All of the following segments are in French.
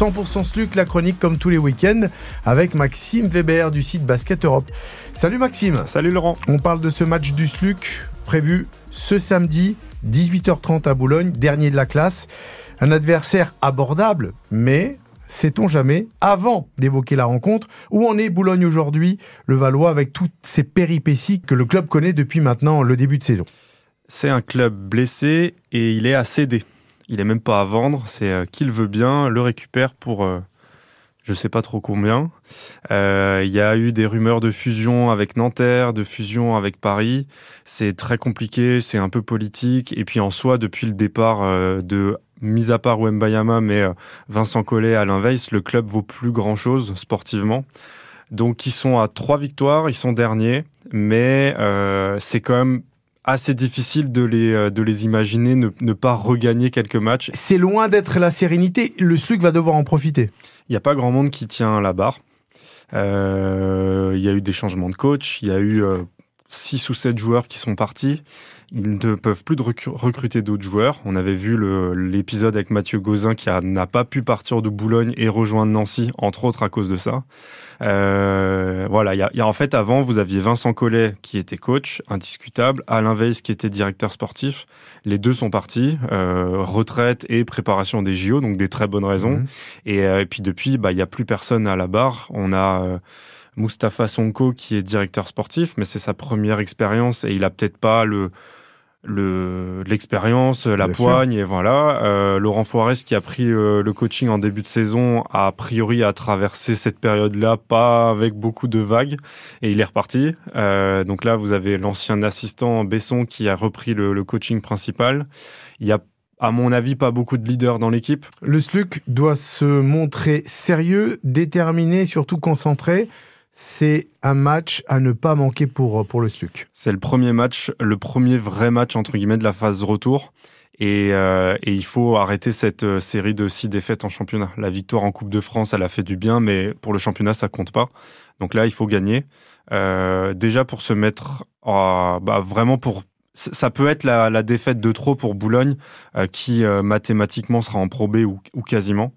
100% SLUC, la chronique comme tous les week-ends, avec Maxime Weber du site Basket Europe. Salut Maxime. Salut Laurent. On parle de ce match du SLUC prévu ce samedi, 18h30 à Boulogne, dernier de la classe. Un adversaire abordable, mais sait-on jamais, avant d'évoquer la rencontre, où en est Boulogne aujourd'hui, le Valois, avec toutes ces péripéties que le club connaît depuis maintenant le début de saison? C'est un club blessé et il est à céder. Il est même pas à vendre, c'est euh, qu'il veut bien, le récupère pour euh, je sais pas trop combien. Euh, il y a eu des rumeurs de fusion avec Nanterre, de fusion avec Paris. C'est très compliqué, c'est un peu politique. Et puis en soi, depuis le départ de mis à part Wembayama, mais Vincent Collet, Alain Weiss, le club vaut plus grand chose sportivement. Donc ils sont à trois victoires, ils sont derniers, mais c'est quand même assez difficile de les, euh, de les imaginer ne, ne pas regagner quelques matchs. C'est loin d'être la sérénité. Le SLUC va devoir en profiter. Il n'y a pas grand monde qui tient la barre. Euh, il y a eu des changements de coach. Il y a eu euh, six ou sept joueurs qui sont partis. Ils ne peuvent plus de recruter d'autres joueurs. On avait vu l'épisode avec Mathieu Gauzin qui n'a pas pu partir de Boulogne et rejoindre Nancy, entre autres à cause de ça. Euh, voilà, il y a, y a, en fait avant, vous aviez Vincent Collet qui était coach, indiscutable, Alain Weiss qui était directeur sportif. Les deux sont partis, euh, retraite et préparation des JO, donc des très bonnes raisons. Et, euh, et, puis depuis, bah il y a plus personne à la barre. On a euh, Mustapha Sonko qui est directeur sportif, mais c'est sa première expérience et il a peut-être pas le le l'expérience, la poigne et voilà. Euh, Laurent Forest qui a pris euh, le coaching en début de saison a, priori a traversé cette période-là pas avec beaucoup de vagues et il est reparti. Euh, donc là vous avez l'ancien assistant Besson qui a repris le, le coaching principal. Il y a à mon avis, pas beaucoup de leaders dans l'équipe. Le SLUC doit se montrer sérieux, déterminé, surtout concentré c'est un match à ne pas manquer pour, pour le SLUC. C'est le premier match, le premier vrai match entre guillemets de la phase retour. Et, euh, et, il faut arrêter cette euh, série de six défaites en championnat. La victoire en Coupe de France, elle a fait du bien, mais pour le championnat, ça compte pas. Donc là, il faut gagner. Euh, déjà pour se mettre, à, bah, vraiment pour ça peut être la, la, défaite de trop pour Boulogne, euh, qui euh, mathématiquement sera en probé ou, ou quasiment.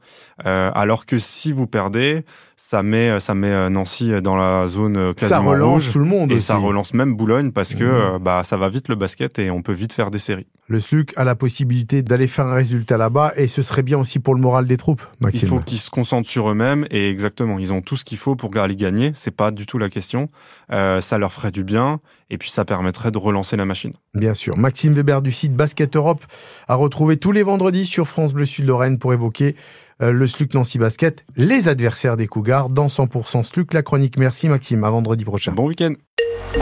Euh, alors que si vous perdez, ça met, ça met Nancy dans la zone quasiment Ça relance rouge, tout le monde et aussi. ça relance même Boulogne parce que mmh. bah ça va vite le basket et on peut vite faire des séries. Le SLUC a la possibilité d'aller faire un résultat là-bas et ce serait bien aussi pour le moral des troupes. Maxime. Il faut qu'ils se concentrent sur eux-mêmes et exactement, ils ont tout ce qu'il faut pour aller gagner. C'est pas du tout la question. ça leur ferait du bien et puis ça permettrait de relancer la machine. Bien sûr. Maxime Weber du site Basket Europe a retrouvé tous les vendredis sur France Bleu Sud Lorraine pour évoquer euh, le SLUC Nancy Basket, les adversaires des Cougars dans 100% SLUC, la chronique. Merci Maxime, à vendredi prochain. Bon week-end.